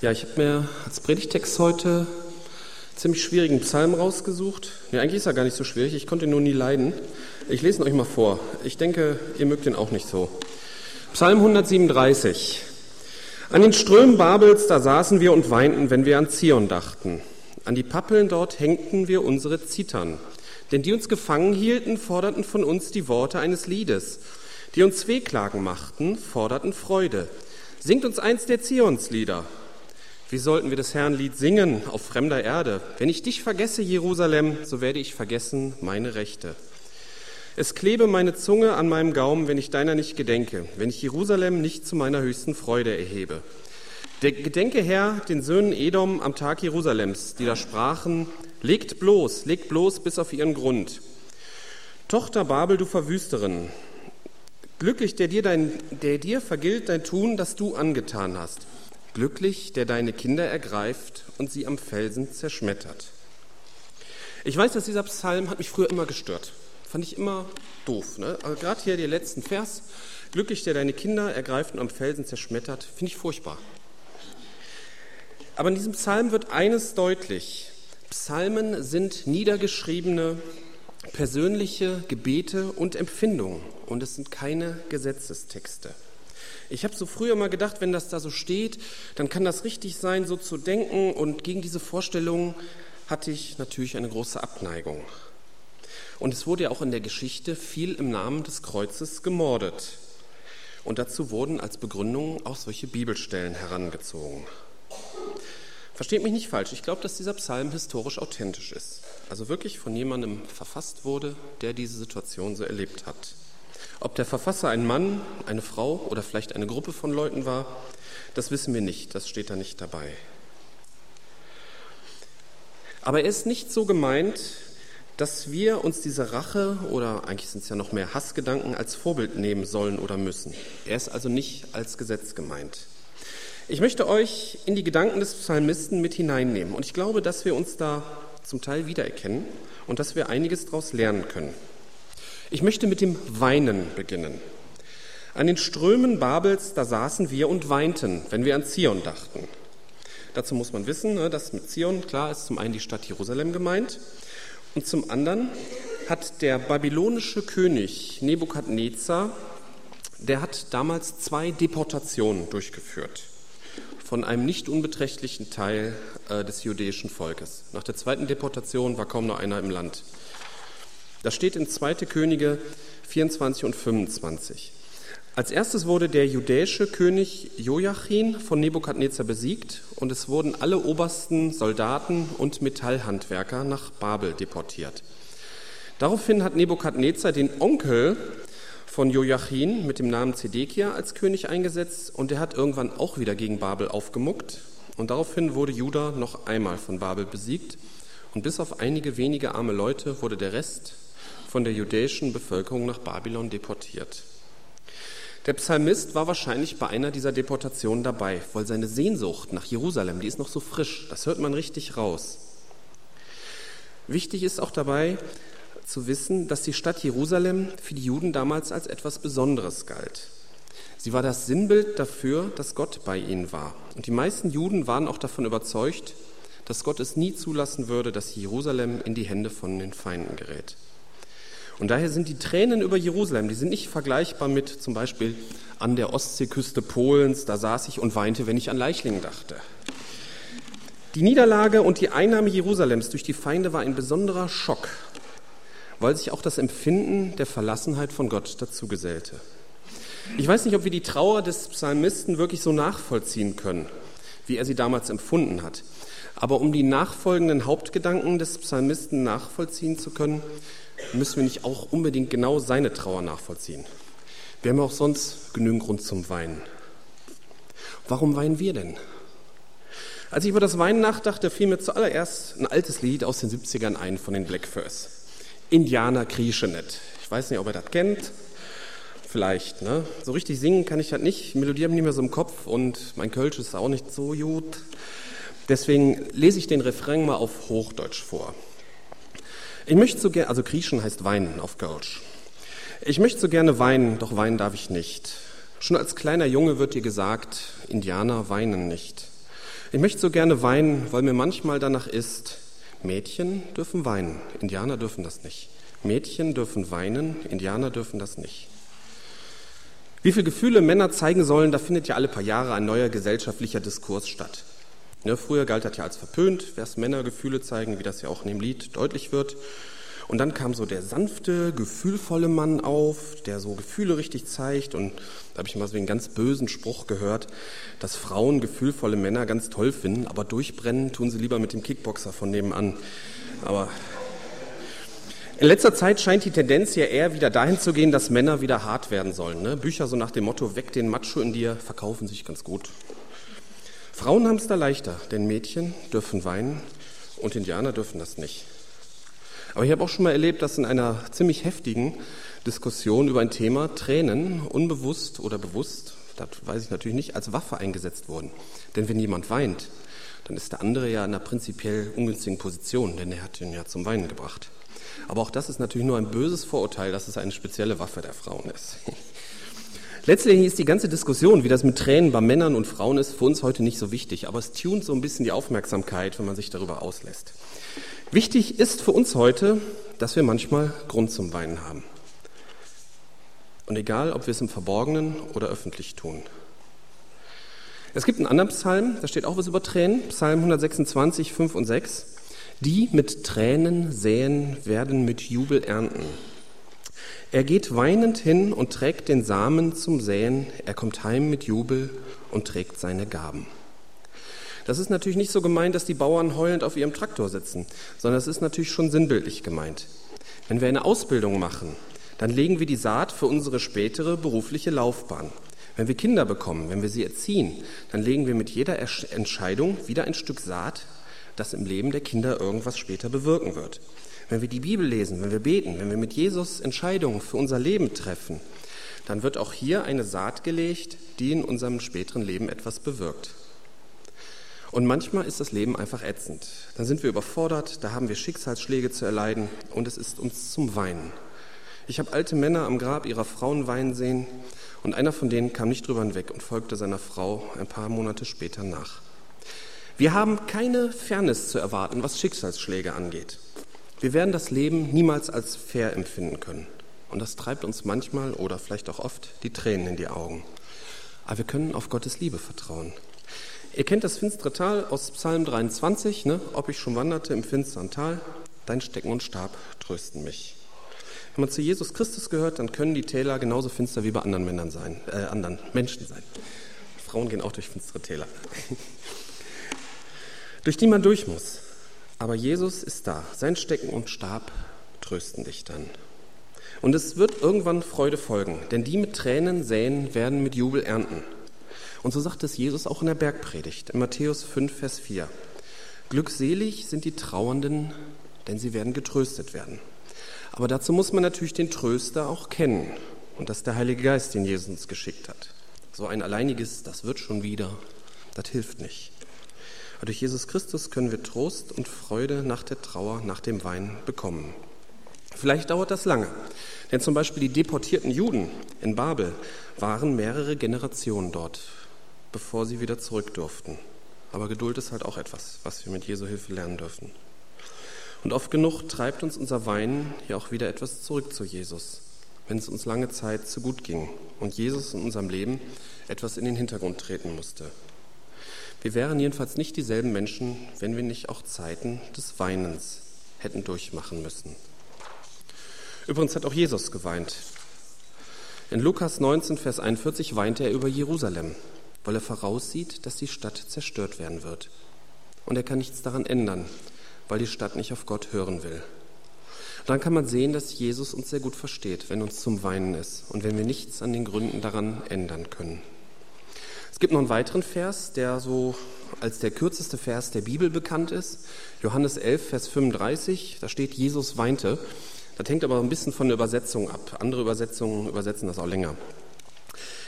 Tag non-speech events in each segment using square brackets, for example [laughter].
Ja, ich habe mir als Predigtext heute ziemlich schwierigen Psalm rausgesucht. Ja, eigentlich ist er gar nicht so schwierig, ich konnte ihn nur nie leiden. Ich lese ihn euch mal vor. Ich denke, ihr mögt ihn auch nicht so. Psalm 137. An den Strömen Babels, da saßen wir und weinten, wenn wir an Zion dachten. An die Pappeln dort hängten wir unsere Zittern. Denn die uns gefangen hielten, forderten von uns die Worte eines Liedes. Die uns Wehklagen machten, forderten Freude. Singt uns eins der Zionslieder. Wie sollten wir das Herrn Lied singen auf fremder Erde? Wenn ich dich vergesse, Jerusalem, so werde ich vergessen meine Rechte. Es klebe meine Zunge an meinem Gaumen, wenn ich deiner nicht gedenke, wenn ich Jerusalem nicht zu meiner höchsten Freude erhebe. Der Gedenke Herr den Söhnen Edom am Tag Jerusalems, die da sprachen, legt bloß, legt bloß bis auf ihren Grund. Tochter Babel, du Verwüsterin, glücklich, der dir, dein, der dir vergilt dein Tun, das du angetan hast. Glücklich, der deine Kinder ergreift und sie am Felsen zerschmettert. Ich weiß, dass dieser Psalm hat mich früher immer gestört. Fand ich immer doof. Ne? Also gerade hier der letzten Vers, glücklich, der deine Kinder ergreift und am Felsen zerschmettert, finde ich furchtbar. Aber in diesem Psalm wird eines deutlich. Psalmen sind niedergeschriebene persönliche Gebete und Empfindungen und es sind keine Gesetzestexte. Ich habe so früher mal gedacht, wenn das da so steht, dann kann das richtig sein, so zu denken. Und gegen diese Vorstellung hatte ich natürlich eine große Abneigung. Und es wurde ja auch in der Geschichte viel im Namen des Kreuzes gemordet. Und dazu wurden als Begründung auch solche Bibelstellen herangezogen. Versteht mich nicht falsch, ich glaube, dass dieser Psalm historisch authentisch ist. Also wirklich von jemandem verfasst wurde, der diese Situation so erlebt hat. Ob der Verfasser ein Mann, eine Frau oder vielleicht eine Gruppe von Leuten war, das wissen wir nicht, das steht da nicht dabei. Aber er ist nicht so gemeint, dass wir uns diese Rache oder eigentlich sind es ja noch mehr Hassgedanken als Vorbild nehmen sollen oder müssen. Er ist also nicht als Gesetz gemeint. Ich möchte euch in die Gedanken des Psalmisten mit hineinnehmen und ich glaube, dass wir uns da zum Teil wiedererkennen und dass wir einiges daraus lernen können. Ich möchte mit dem Weinen beginnen. An den Strömen Babels, da saßen wir und weinten, wenn wir an Zion dachten. Dazu muss man wissen, ne, dass mit Zion, klar, ist zum einen die Stadt Jerusalem gemeint und zum anderen hat der babylonische König Nebukadnezar, der hat damals zwei Deportationen durchgeführt von einem nicht unbeträchtlichen Teil äh, des jüdischen Volkes. Nach der zweiten Deportation war kaum noch einer im Land. Das steht in 2. Könige 24 und 25. Als erstes wurde der judäische König Joachim von Nebukadnezar besiegt und es wurden alle obersten Soldaten und Metallhandwerker nach Babel deportiert. Daraufhin hat Nebukadnezar den Onkel von Joachim mit dem Namen Zedekia als König eingesetzt und er hat irgendwann auch wieder gegen Babel aufgemuckt und daraufhin wurde Juda noch einmal von Babel besiegt und bis auf einige wenige arme Leute wurde der Rest von der jüdischen Bevölkerung nach Babylon deportiert. Der Psalmist war wahrscheinlich bei einer dieser Deportationen dabei, weil seine Sehnsucht nach Jerusalem, die ist noch so frisch, das hört man richtig raus. Wichtig ist auch dabei zu wissen, dass die Stadt Jerusalem für die Juden damals als etwas Besonderes galt. Sie war das Sinnbild dafür, dass Gott bei ihnen war. Und die meisten Juden waren auch davon überzeugt, dass Gott es nie zulassen würde, dass Jerusalem in die Hände von den Feinden gerät. Und daher sind die Tränen über Jerusalem, die sind nicht vergleichbar mit zum Beispiel an der Ostseeküste Polens, da saß ich und weinte, wenn ich an Leichlingen dachte. Die Niederlage und die Einnahme Jerusalems durch die Feinde war ein besonderer Schock, weil sich auch das Empfinden der Verlassenheit von Gott dazu gesellte. Ich weiß nicht, ob wir die Trauer des Psalmisten wirklich so nachvollziehen können, wie er sie damals empfunden hat. Aber um die nachfolgenden Hauptgedanken des Psalmisten nachvollziehen zu können, müssen wir nicht auch unbedingt genau seine Trauer nachvollziehen. Wir haben auch sonst genügend Grund zum Weinen. Warum weinen wir denn? Als ich über das Weinen nachdachte, fiel mir zuallererst ein altes Lied aus den 70ern ein von den Blackfurs. Indianer krieche nicht. Ich weiß nicht, ob ihr das kennt. Vielleicht, ne? So richtig singen kann ich das nicht. Die Melodie habe ich nicht mehr so im Kopf und mein Kölsch ist auch nicht so gut. Deswegen lese ich den Refrain mal auf Hochdeutsch vor. Ich möchte so gerne, also kriechen heißt weinen auf Kölsch. Ich möchte so gerne weinen, doch weinen darf ich nicht. Schon als kleiner Junge wird dir gesagt, Indianer weinen nicht. Ich möchte so gerne weinen, weil mir manchmal danach ist, Mädchen dürfen weinen, Indianer dürfen das nicht. Mädchen dürfen weinen, Indianer dürfen das nicht. Wie viele Gefühle Männer zeigen sollen, da findet ja alle paar Jahre ein neuer gesellschaftlicher Diskurs statt. Ja, früher galt das ja als verpönt, erst Männer Gefühle zeigen, wie das ja auch in dem Lied deutlich wird. Und dann kam so der sanfte, gefühlvolle Mann auf, der so Gefühle richtig zeigt. Und da habe ich mal so einen ganz bösen Spruch gehört, dass Frauen gefühlvolle Männer ganz toll finden, aber durchbrennen tun sie lieber mit dem Kickboxer von nebenan. Aber in letzter Zeit scheint die Tendenz ja eher wieder dahin zu gehen, dass Männer wieder hart werden sollen. Ne? Bücher so nach dem Motto, weg den Macho in dir, verkaufen sich ganz gut. Frauen haben es da leichter, denn Mädchen dürfen weinen und Indianer dürfen das nicht. Aber ich habe auch schon mal erlebt, dass in einer ziemlich heftigen Diskussion über ein Thema Tränen unbewusst oder bewusst, das weiß ich natürlich nicht, als Waffe eingesetzt wurden. Denn wenn jemand weint, dann ist der andere ja in einer prinzipiell ungünstigen Position, denn er hat ihn ja zum Weinen gebracht. Aber auch das ist natürlich nur ein böses Vorurteil, dass es eine spezielle Waffe der Frauen ist. Letztlich ist die ganze Diskussion, wie das mit Tränen bei Männern und Frauen ist, für uns heute nicht so wichtig. Aber es tunt so ein bisschen die Aufmerksamkeit, wenn man sich darüber auslässt. Wichtig ist für uns heute, dass wir manchmal Grund zum Weinen haben. Und egal, ob wir es im Verborgenen oder öffentlich tun. Es gibt einen anderen Psalm, da steht auch was über Tränen, Psalm 126, 5 und 6. Die mit Tränen säen, werden mit Jubel ernten. Er geht weinend hin und trägt den Samen zum Säen. Er kommt heim mit Jubel und trägt seine Gaben. Das ist natürlich nicht so gemeint, dass die Bauern heulend auf ihrem Traktor sitzen, sondern es ist natürlich schon sinnbildlich gemeint. Wenn wir eine Ausbildung machen, dann legen wir die Saat für unsere spätere berufliche Laufbahn. Wenn wir Kinder bekommen, wenn wir sie erziehen, dann legen wir mit jeder Entscheidung wieder ein Stück Saat das im Leben der Kinder irgendwas später bewirken wird. Wenn wir die Bibel lesen, wenn wir beten, wenn wir mit Jesus Entscheidungen für unser Leben treffen, dann wird auch hier eine Saat gelegt, die in unserem späteren Leben etwas bewirkt. Und manchmal ist das Leben einfach ätzend. Dann sind wir überfordert, da haben wir Schicksalsschläge zu erleiden und es ist uns zum Weinen. Ich habe alte Männer am Grab ihrer Frauen weinen sehen und einer von denen kam nicht drüber hinweg und folgte seiner Frau ein paar Monate später nach. Wir haben keine Fairness zu erwarten, was Schicksalsschläge angeht. Wir werden das Leben niemals als fair empfinden können. Und das treibt uns manchmal oder vielleicht auch oft die Tränen in die Augen. Aber wir können auf Gottes Liebe vertrauen. Ihr kennt das finstere Tal aus Psalm 23, ne? ob ich schon wanderte im finsteren Tal, dein Stecken und Stab trösten mich. Wenn man zu Jesus Christus gehört, dann können die Täler genauso finster wie bei anderen Männern sein, äh, anderen Menschen sein. Frauen gehen auch durch finstere Täler [laughs] durch die man durch muss. Aber Jesus ist da. Sein Stecken und Stab trösten dich dann. Und es wird irgendwann Freude folgen, denn die mit Tränen säen, werden mit Jubel ernten. Und so sagt es Jesus auch in der Bergpredigt, in Matthäus 5, Vers 4. Glückselig sind die Trauernden, denn sie werden getröstet werden. Aber dazu muss man natürlich den Tröster auch kennen. Und das ist der Heilige Geist, den Jesus geschickt hat. So ein alleiniges, das wird schon wieder, das hilft nicht. Durch Jesus Christus können wir Trost und Freude nach der Trauer, nach dem Wein bekommen. Vielleicht dauert das lange, denn zum Beispiel die deportierten Juden in Babel waren mehrere Generationen dort, bevor sie wieder zurück durften. Aber Geduld ist halt auch etwas, was wir mit Jesu Hilfe lernen dürfen. Und oft genug treibt uns unser Weinen ja auch wieder etwas zurück zu Jesus, wenn es uns lange Zeit zu gut ging und Jesus in unserem Leben etwas in den Hintergrund treten musste. Wir wären jedenfalls nicht dieselben Menschen, wenn wir nicht auch Zeiten des Weinens hätten durchmachen müssen. Übrigens hat auch Jesus geweint. In Lukas 19, Vers 41 weinte er über Jerusalem, weil er voraussieht, dass die Stadt zerstört werden wird. Und er kann nichts daran ändern, weil die Stadt nicht auf Gott hören will. dann kann man sehen, dass Jesus uns sehr gut versteht, wenn uns zum Weinen ist und wenn wir nichts an den Gründen daran ändern können. Es gibt noch einen weiteren Vers, der so als der kürzeste Vers der Bibel bekannt ist. Johannes 11, Vers 35, da steht, Jesus weinte. Das hängt aber ein bisschen von der Übersetzung ab. Andere Übersetzungen übersetzen das auch länger.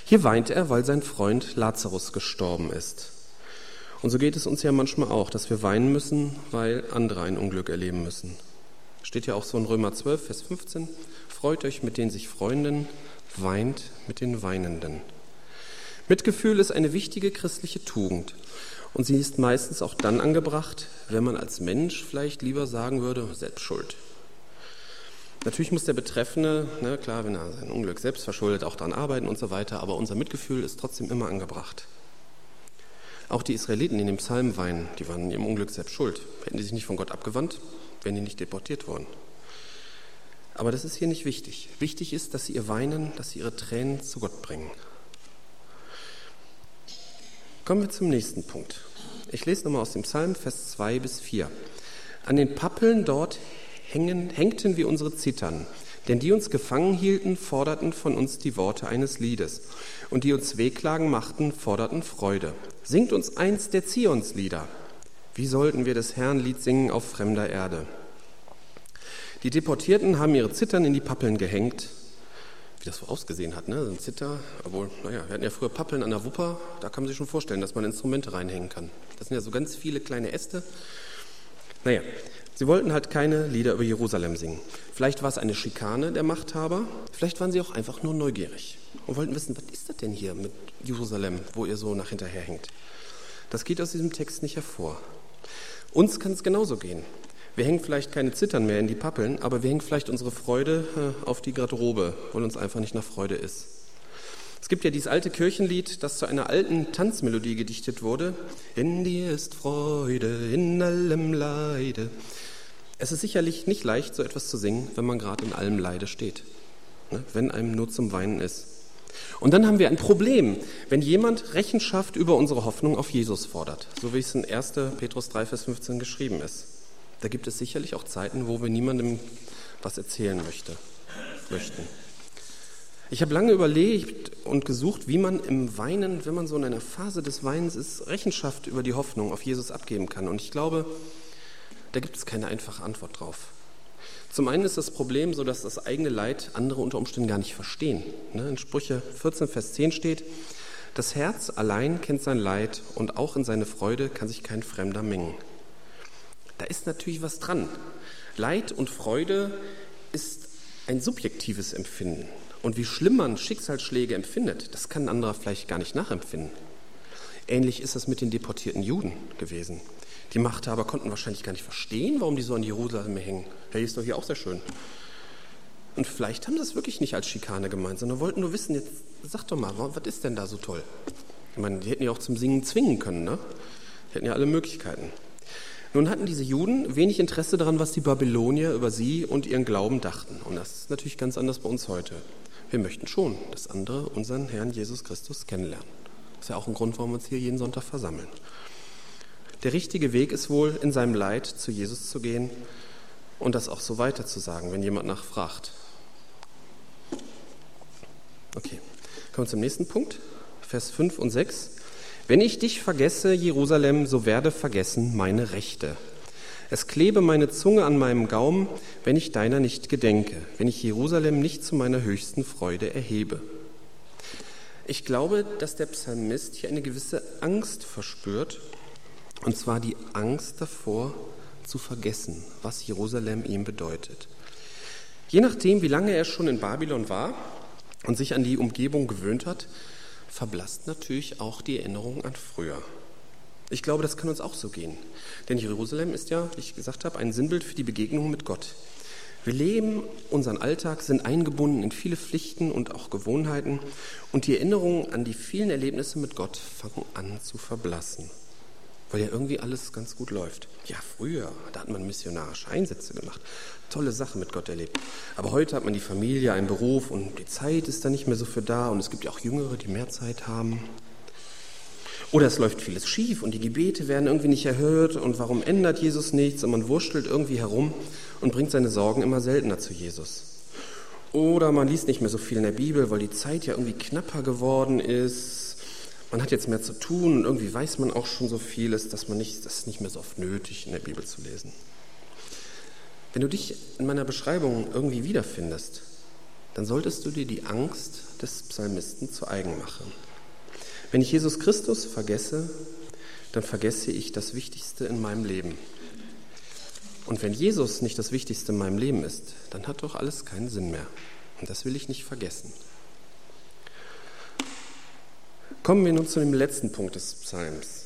Hier weint er, weil sein Freund Lazarus gestorben ist. Und so geht es uns ja manchmal auch, dass wir weinen müssen, weil andere ein Unglück erleben müssen. Steht ja auch so in Römer 12, Vers 15. Freut euch mit den sich Freunden, weint mit den Weinenden. Mitgefühl ist eine wichtige christliche Tugend. Und sie ist meistens auch dann angebracht, wenn man als Mensch vielleicht lieber sagen würde, selbst schuld. Natürlich muss der Betreffende, ne, klar, wenn er sein Unglück selbst verschuldet, auch daran arbeiten und so weiter, aber unser Mitgefühl ist trotzdem immer angebracht. Auch die Israeliten in dem Psalm weinen, die waren in ihrem Unglück selbst schuld. Hätten die sich nicht von Gott abgewandt, wären die nicht deportiert worden. Aber das ist hier nicht wichtig. Wichtig ist, dass sie ihr Weinen, dass sie ihre Tränen zu Gott bringen. Kommen wir zum nächsten Punkt. Ich lese nochmal aus dem Psalm, Vers 2 bis 4. An den Pappeln dort hängen, hängten wir unsere Zittern, denn die uns gefangen hielten, forderten von uns die Worte eines Liedes, und die uns Wehklagen machten, forderten Freude. Singt uns eins der Zionslieder. Wie sollten wir des Herrn Lied singen auf fremder Erde? Die Deportierten haben ihre Zittern in die Pappeln gehängt, wie das so ausgesehen hat, ne? So ein Zitter, obwohl, naja, wir hatten ja früher Pappeln an der Wupper, da kann man sich schon vorstellen, dass man Instrumente reinhängen kann. Das sind ja so ganz viele kleine Äste. Naja, sie wollten halt keine Lieder über Jerusalem singen. Vielleicht war es eine Schikane der Machthaber, vielleicht waren sie auch einfach nur neugierig und wollten wissen, was ist das denn hier mit Jerusalem, wo ihr so nach hinterher hängt. Das geht aus diesem Text nicht hervor. Uns kann es genauso gehen. Wir hängen vielleicht keine Zittern mehr in die Pappeln, aber wir hängen vielleicht unsere Freude äh, auf die Garderobe, weil uns einfach nicht nach Freude ist. Es gibt ja dieses alte Kirchenlied, das zu einer alten Tanzmelodie gedichtet wurde. In dir ist Freude, in allem Leide. Es ist sicherlich nicht leicht, so etwas zu singen, wenn man gerade in allem Leide steht, ne? wenn einem nur zum Weinen ist. Und dann haben wir ein Problem, wenn jemand Rechenschaft über unsere Hoffnung auf Jesus fordert, so wie es in 1. Petrus 3, Vers 15 geschrieben ist. Da gibt es sicherlich auch Zeiten, wo wir niemandem was erzählen möchte, möchten. Ich habe lange überlegt und gesucht, wie man im Weinen, wenn man so in einer Phase des Weinens ist, Rechenschaft über die Hoffnung auf Jesus abgeben kann. Und ich glaube, da gibt es keine einfache Antwort drauf. Zum einen ist das Problem so, dass das eigene Leid andere unter Umständen gar nicht verstehen. Ne, in Sprüche 14, Vers 10 steht, das Herz allein kennt sein Leid und auch in seine Freude kann sich kein Fremder mengen. Da ist natürlich was dran. Leid und Freude ist ein subjektives Empfinden. Und wie schlimm man Schicksalsschläge empfindet, das kann ein anderer vielleicht gar nicht nachempfinden. Ähnlich ist es mit den deportierten Juden gewesen. Die Machthaber konnten wahrscheinlich gar nicht verstehen, warum die so an Jerusalem hängen. Hey, ist doch hier auch sehr schön. Und vielleicht haben sie es wirklich nicht als Schikane gemeint, sondern wollten nur wissen, jetzt sag doch mal, was ist denn da so toll? Ich meine, die hätten ja auch zum Singen zwingen können, ne? Die hätten ja alle Möglichkeiten. Nun hatten diese Juden wenig Interesse daran, was die Babylonier über sie und ihren Glauben dachten. Und das ist natürlich ganz anders bei uns heute. Wir möchten schon, dass andere unseren Herrn Jesus Christus kennenlernen. Das ist ja auch ein Grund, warum wir uns hier jeden Sonntag versammeln. Der richtige Weg ist wohl, in seinem Leid zu Jesus zu gehen und das auch so weiter zu sagen, wenn jemand nachfragt. Okay, kommen wir zum nächsten Punkt, Vers 5 und 6. Wenn ich dich vergesse, Jerusalem, so werde vergessen meine Rechte. Es klebe meine Zunge an meinem Gaumen, wenn ich deiner nicht gedenke, wenn ich Jerusalem nicht zu meiner höchsten Freude erhebe. Ich glaube, dass der Psalmist hier eine gewisse Angst verspürt, und zwar die Angst davor, zu vergessen, was Jerusalem ihm bedeutet. Je nachdem, wie lange er schon in Babylon war und sich an die Umgebung gewöhnt hat, verblasst natürlich auch die Erinnerung an früher. Ich glaube, das kann uns auch so gehen. Denn Jerusalem ist ja, wie ich gesagt habe, ein Sinnbild für die Begegnung mit Gott. Wir leben unseren Alltag, sind eingebunden in viele Pflichten und auch Gewohnheiten und die Erinnerungen an die vielen Erlebnisse mit Gott fangen an zu verblassen, weil ja irgendwie alles ganz gut läuft. Ja, früher, da hat man missionarische Einsätze gemacht tolle Sachen mit Gott erlebt. Aber heute hat man die Familie, einen Beruf und die Zeit ist da nicht mehr so für da. Und es gibt ja auch Jüngere, die mehr Zeit haben. Oder es läuft vieles schief und die Gebete werden irgendwie nicht erhört. Und warum ändert Jesus nichts? Und man wurschtelt irgendwie herum und bringt seine Sorgen immer seltener zu Jesus. Oder man liest nicht mehr so viel in der Bibel, weil die Zeit ja irgendwie knapper geworden ist. Man hat jetzt mehr zu tun und irgendwie weiß man auch schon so vieles, dass man nicht, das ist nicht mehr so oft nötig, in der Bibel zu lesen. Wenn du dich in meiner Beschreibung irgendwie wiederfindest, dann solltest du dir die Angst des Psalmisten zu eigen machen. Wenn ich Jesus Christus vergesse, dann vergesse ich das Wichtigste in meinem Leben. Und wenn Jesus nicht das Wichtigste in meinem Leben ist, dann hat doch alles keinen Sinn mehr. Und das will ich nicht vergessen. Kommen wir nun zu dem letzten Punkt des Psalms.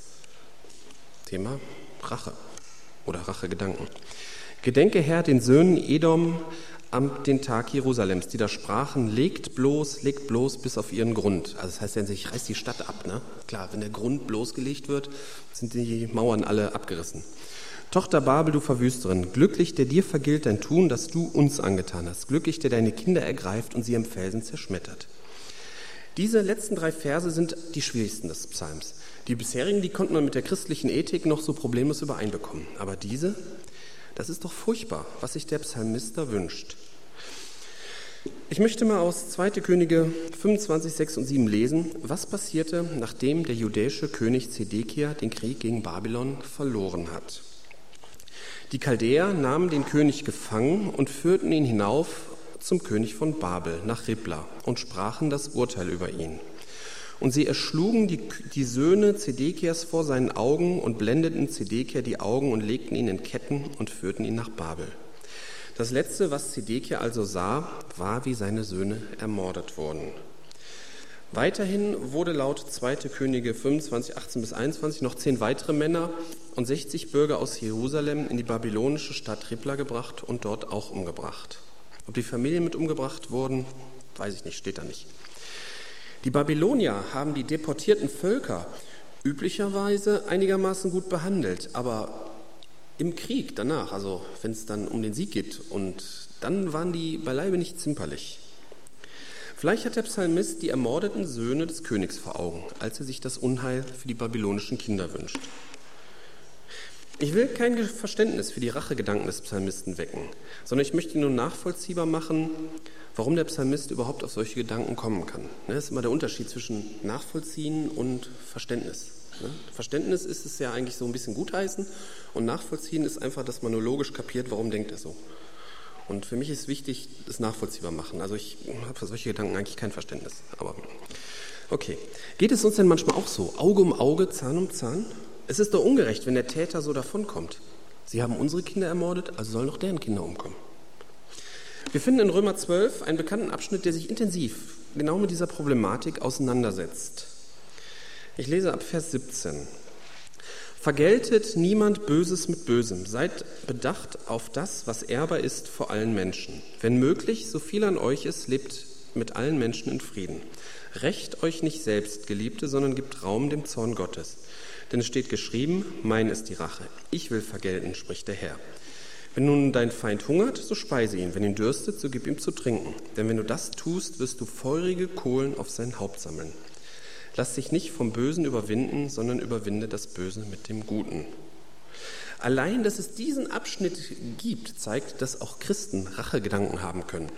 Thema Rache oder Rachegedanken. Gedenke Herr den Söhnen Edom am den Tag Jerusalems, die da sprachen, legt bloß, legt bloß bis auf ihren Grund. Also das heißt ja, ich reiß die Stadt ab. Ne? Klar, wenn der Grund bloßgelegt wird, sind die Mauern alle abgerissen. Tochter Babel, du Verwüsterin, glücklich, der dir vergilt dein Tun, das du uns angetan hast. Glücklich, der deine Kinder ergreift und sie am Felsen zerschmettert. Diese letzten drei Verse sind die schwierigsten des Psalms. Die bisherigen, die konnte man mit der christlichen Ethik noch so problemlos übereinbekommen. Aber diese, das ist doch furchtbar, was sich der Psalmist da wünscht. Ich möchte mal aus 2. Könige 25, 6 und 7 lesen, was passierte, nachdem der judäische König Zedekia den Krieg gegen Babylon verloren hat. Die Chaldäer nahmen den König gefangen und führten ihn hinauf zum König von Babel nach Ribla und sprachen das Urteil über ihn. Und sie erschlugen die, die Söhne Zedekias vor seinen Augen und blendeten Zedekia die Augen und legten ihn in Ketten und führten ihn nach Babel. Das letzte, was Zedekia also sah, war, wie seine Söhne ermordet wurden. Weiterhin wurde laut 2. Könige 25, 18 bis 21 noch zehn weitere Männer und 60 Bürger aus Jerusalem in die babylonische Stadt Ribla gebracht und dort auch umgebracht. Ob die Familien mit umgebracht wurden, weiß ich nicht, steht da nicht. Die Babylonier haben die deportierten Völker üblicherweise einigermaßen gut behandelt, aber im Krieg danach, also wenn es dann um den Sieg geht, und dann waren die beileibe nicht zimperlich. Vielleicht hat der Psalmist die ermordeten Söhne des Königs vor Augen, als er sich das Unheil für die babylonischen Kinder wünscht. Ich will kein Verständnis für die Rachegedanken des Psalmisten wecken, sondern ich möchte nur nachvollziehbar machen, warum der Psalmist überhaupt auf solche Gedanken kommen kann. Das ne, ist immer der Unterschied zwischen Nachvollziehen und Verständnis. Ne? Verständnis ist es ja eigentlich so ein bisschen gutheißen und Nachvollziehen ist einfach, dass man nur logisch kapiert, warum denkt er so. Und für mich ist wichtig, das nachvollziehbar machen. Also ich habe für solche Gedanken eigentlich kein Verständnis. Aber okay. Geht es uns denn manchmal auch so? Auge um Auge, Zahn um Zahn? Es ist doch ungerecht, wenn der Täter so davonkommt. Sie haben unsere Kinder ermordet, also sollen auch deren Kinder umkommen. Wir finden in Römer 12 einen bekannten Abschnitt, der sich intensiv genau mit dieser Problematik auseinandersetzt. Ich lese ab Vers 17. Vergeltet niemand Böses mit Bösem. Seid bedacht auf das, was ehrbar ist vor allen Menschen. Wenn möglich, so viel an euch ist, lebt mit allen Menschen in Frieden. Recht euch nicht selbst, Geliebte, sondern gibt Raum dem Zorn Gottes. Denn es steht geschrieben, mein ist die Rache. Ich will vergelten, spricht der Herr. Wenn nun dein Feind hungert, so speise ihn. Wenn ihn dürstet, so gib ihm zu trinken. Denn wenn du das tust, wirst du feurige Kohlen auf sein Haupt sammeln. Lass dich nicht vom Bösen überwinden, sondern überwinde das Böse mit dem Guten. Allein, dass es diesen Abschnitt gibt, zeigt, dass auch Christen Rachegedanken haben können.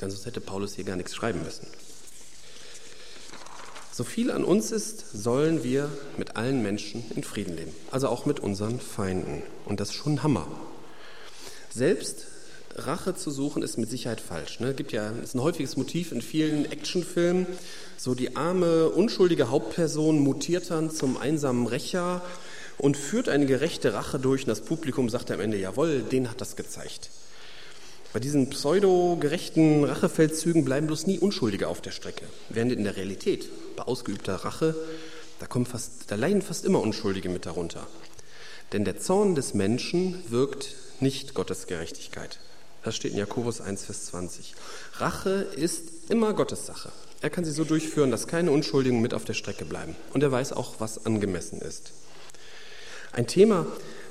Denn sonst hätte Paulus hier gar nichts schreiben müssen. So viel an uns ist, sollen wir mit allen Menschen in Frieden leben, also auch mit unseren Feinden. Und das ist schon ein Hammer. Selbst Rache zu suchen ist mit Sicherheit falsch. Ne? Gibt ja, ist ein häufiges Motiv in vielen Actionfilmen. So die arme, unschuldige Hauptperson mutiert dann zum einsamen Rächer und führt eine gerechte Rache durch und das Publikum sagt am Ende, jawohl, den hat das gezeigt. Bei diesen pseudo-gerechten Rachefeldzügen bleiben bloß nie Unschuldige auf der Strecke. Während in der Realität, bei ausgeübter Rache, da, kommen fast, da leiden fast immer Unschuldige mit darunter. Denn der Zorn des Menschen wirkt nicht Gottes Gerechtigkeit. Das steht in Jakobus 1, Vers 20. Rache ist immer Gottes Sache. Er kann sie so durchführen, dass keine Unschuldigen mit auf der Strecke bleiben. Und er weiß auch, was angemessen ist. Ein Thema,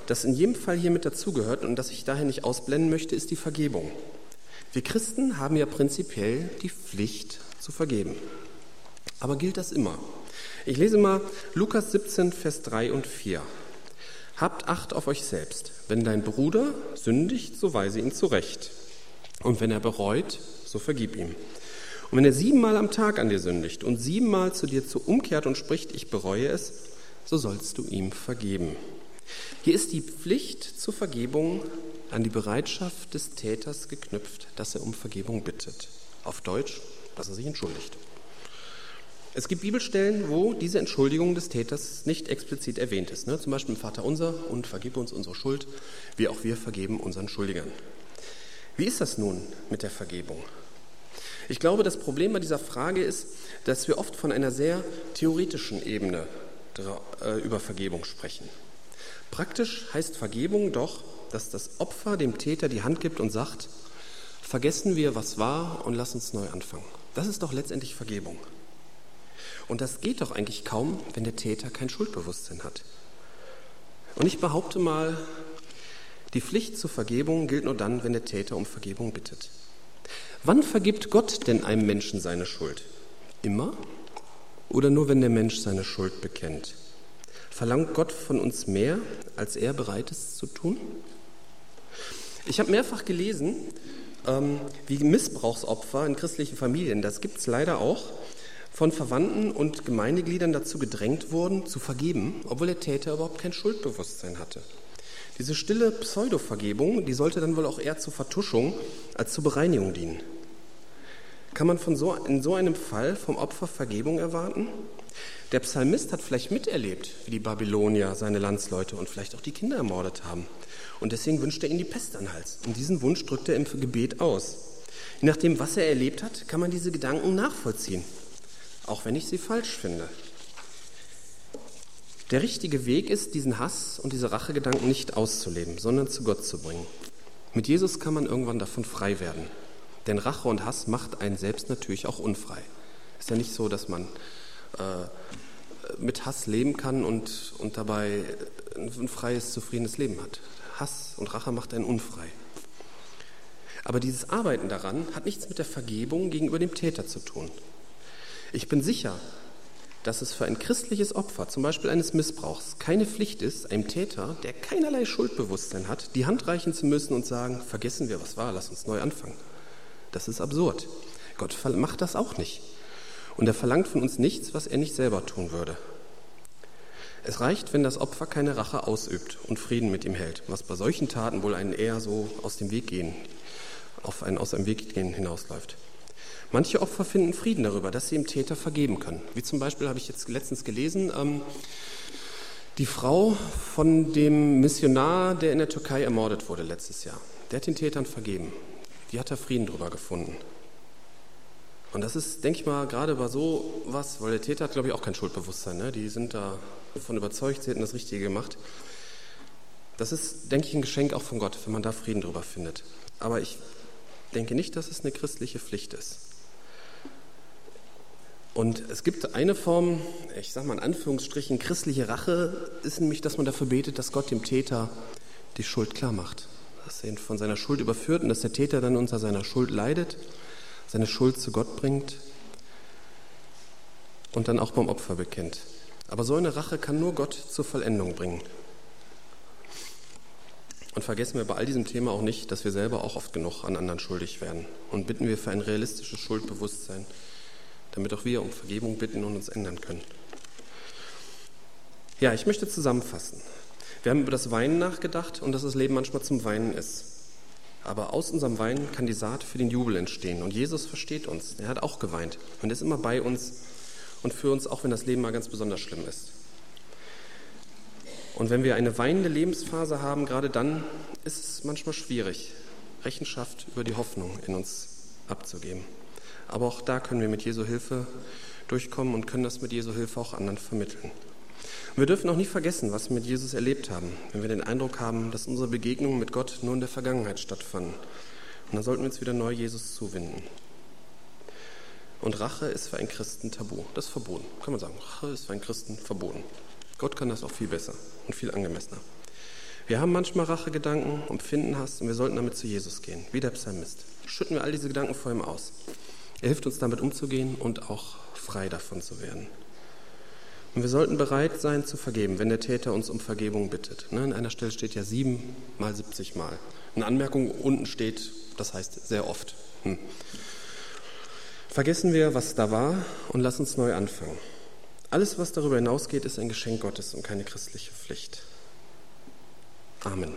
das in jedem Fall hier mit dazugehört und das ich daher nicht ausblenden möchte, ist die Vergebung. Wir Christen haben ja prinzipiell die Pflicht zu vergeben. Aber gilt das immer? Ich lese mal Lukas 17, Vers 3 und 4. Habt Acht auf euch selbst. Wenn dein Bruder sündigt, so weise ihn zurecht. Und wenn er bereut, so vergib ihm. Und wenn er siebenmal am Tag an dir sündigt und siebenmal zu dir zu umkehrt und spricht, ich bereue es, so sollst du ihm vergeben. Hier ist die Pflicht zur Vergebung an die Bereitschaft des Täters geknüpft, dass er um Vergebung bittet. Auf Deutsch, dass er sich entschuldigt. Es gibt Bibelstellen, wo diese Entschuldigung des Täters nicht explizit erwähnt ist. Ne? Zum Beispiel im Vater unser und vergib uns unsere Schuld, wie auch wir vergeben unseren Schuldigern. Wie ist das nun mit der Vergebung? Ich glaube, das Problem bei dieser Frage ist, dass wir oft von einer sehr theoretischen Ebene äh, über Vergebung sprechen. Praktisch heißt Vergebung doch, dass das Opfer dem Täter die Hand gibt und sagt, vergessen wir, was war und lass uns neu anfangen. Das ist doch letztendlich Vergebung. Und das geht doch eigentlich kaum, wenn der Täter kein Schuldbewusstsein hat. Und ich behaupte mal, die Pflicht zur Vergebung gilt nur dann, wenn der Täter um Vergebung bittet. Wann vergibt Gott denn einem Menschen seine Schuld? Immer oder nur, wenn der Mensch seine Schuld bekennt? Verlangt Gott von uns mehr, als er bereit ist zu tun? Ich habe mehrfach gelesen, ähm, wie Missbrauchsopfer in christlichen Familien, das gibt es leider auch, von Verwandten und Gemeindegliedern dazu gedrängt wurden, zu vergeben, obwohl der Täter überhaupt kein Schuldbewusstsein hatte. Diese stille Pseudovergebung, die sollte dann wohl auch eher zur Vertuschung als zur Bereinigung dienen. Kann man von so, in so einem Fall vom Opfer Vergebung erwarten? Der Psalmist hat vielleicht miterlebt, wie die Babylonier seine Landsleute und vielleicht auch die Kinder ermordet haben. Und deswegen wünscht er ihnen die Pest an Hals. Und diesen Wunsch drückt er im Gebet aus. Je nachdem, was er erlebt hat, kann man diese Gedanken nachvollziehen. Auch wenn ich sie falsch finde. Der richtige Weg ist, diesen Hass und diese Rachegedanken nicht auszuleben, sondern zu Gott zu bringen. Mit Jesus kann man irgendwann davon frei werden. Denn Rache und Hass macht einen selbst natürlich auch unfrei. Ist ja nicht so, dass man mit Hass leben kann und, und dabei ein freies, zufriedenes Leben hat. Hass und Rache macht einen unfrei. Aber dieses Arbeiten daran hat nichts mit der Vergebung gegenüber dem Täter zu tun. Ich bin sicher, dass es für ein christliches Opfer, zum Beispiel eines Missbrauchs, keine Pflicht ist, einem Täter, der keinerlei Schuldbewusstsein hat, die Hand reichen zu müssen und sagen, vergessen wir, was war, lass uns neu anfangen. Das ist absurd. Gott macht das auch nicht. Und er verlangt von uns nichts, was er nicht selber tun würde. Es reicht, wenn das Opfer keine Rache ausübt und Frieden mit ihm hält, was bei solchen Taten wohl einen eher so aus dem Weg gehen, auf ein aus dem Weg gehen hinausläuft. Manche Opfer finden Frieden darüber, dass sie dem Täter vergeben können. Wie zum Beispiel habe ich jetzt letztens gelesen, ähm, die Frau von dem Missionar, der in der Türkei ermordet wurde letztes Jahr, der hat den Tätern vergeben. Die hat da Frieden drüber gefunden. Und das ist, denke ich mal, gerade bei so was, weil der Täter hat, glaube ich, auch kein Schuldbewusstsein. Ne? Die sind davon überzeugt, sie hätten das Richtige gemacht. Das ist, denke ich, ein Geschenk auch von Gott, wenn man da Frieden drüber findet. Aber ich denke nicht, dass es eine christliche Pflicht ist. Und es gibt eine Form, ich sage mal in Anführungsstrichen, christliche Rache, ist nämlich, dass man dafür betet, dass Gott dem Täter die Schuld klar macht. Dass er ihn von seiner Schuld überführt und dass der Täter dann unter seiner Schuld leidet seine Schuld zu Gott bringt und dann auch beim Opfer bekennt. Aber so eine Rache kann nur Gott zur Vollendung bringen. Und vergessen wir bei all diesem Thema auch nicht, dass wir selber auch oft genug an anderen schuldig werden. Und bitten wir für ein realistisches Schuldbewusstsein, damit auch wir um Vergebung bitten und uns ändern können. Ja, ich möchte zusammenfassen. Wir haben über das Weinen nachgedacht und dass das Leben manchmal zum Weinen ist. Aber aus unserem Weinen kann die Saat für den Jubel entstehen. Und Jesus versteht uns. Er hat auch geweint. Und ist immer bei uns und für uns, auch wenn das Leben mal ganz besonders schlimm ist. Und wenn wir eine weinende Lebensphase haben, gerade dann ist es manchmal schwierig, Rechenschaft über die Hoffnung in uns abzugeben. Aber auch da können wir mit Jesu Hilfe durchkommen und können das mit Jesu Hilfe auch anderen vermitteln. Und wir dürfen auch nie vergessen, was wir mit Jesus erlebt haben, wenn wir den Eindruck haben, dass unsere Begegnungen mit Gott nur in der Vergangenheit stattfanden. Und dann sollten wir uns wieder neu Jesus zuwenden. Und Rache ist für einen Christen tabu. Das ist verboten. Kann man sagen, Rache ist für einen Christen verboten. Gott kann das auch viel besser und viel angemessener. Wir haben manchmal Rachegedanken, empfinden Hass und wir sollten damit zu Jesus gehen, wie der Psalmist. Schütten wir all diese Gedanken vor ihm aus. Er hilft uns damit umzugehen und auch frei davon zu werden. Und wir sollten bereit sein zu vergeben, wenn der Täter uns um Vergebung bittet. Ne, an einer Stelle steht ja sieben mal 70 Mal. Eine Anmerkung unten steht, das heißt sehr oft. Hm. Vergessen wir, was da war und lass uns neu anfangen. Alles, was darüber hinausgeht, ist ein Geschenk Gottes und keine christliche Pflicht. Amen.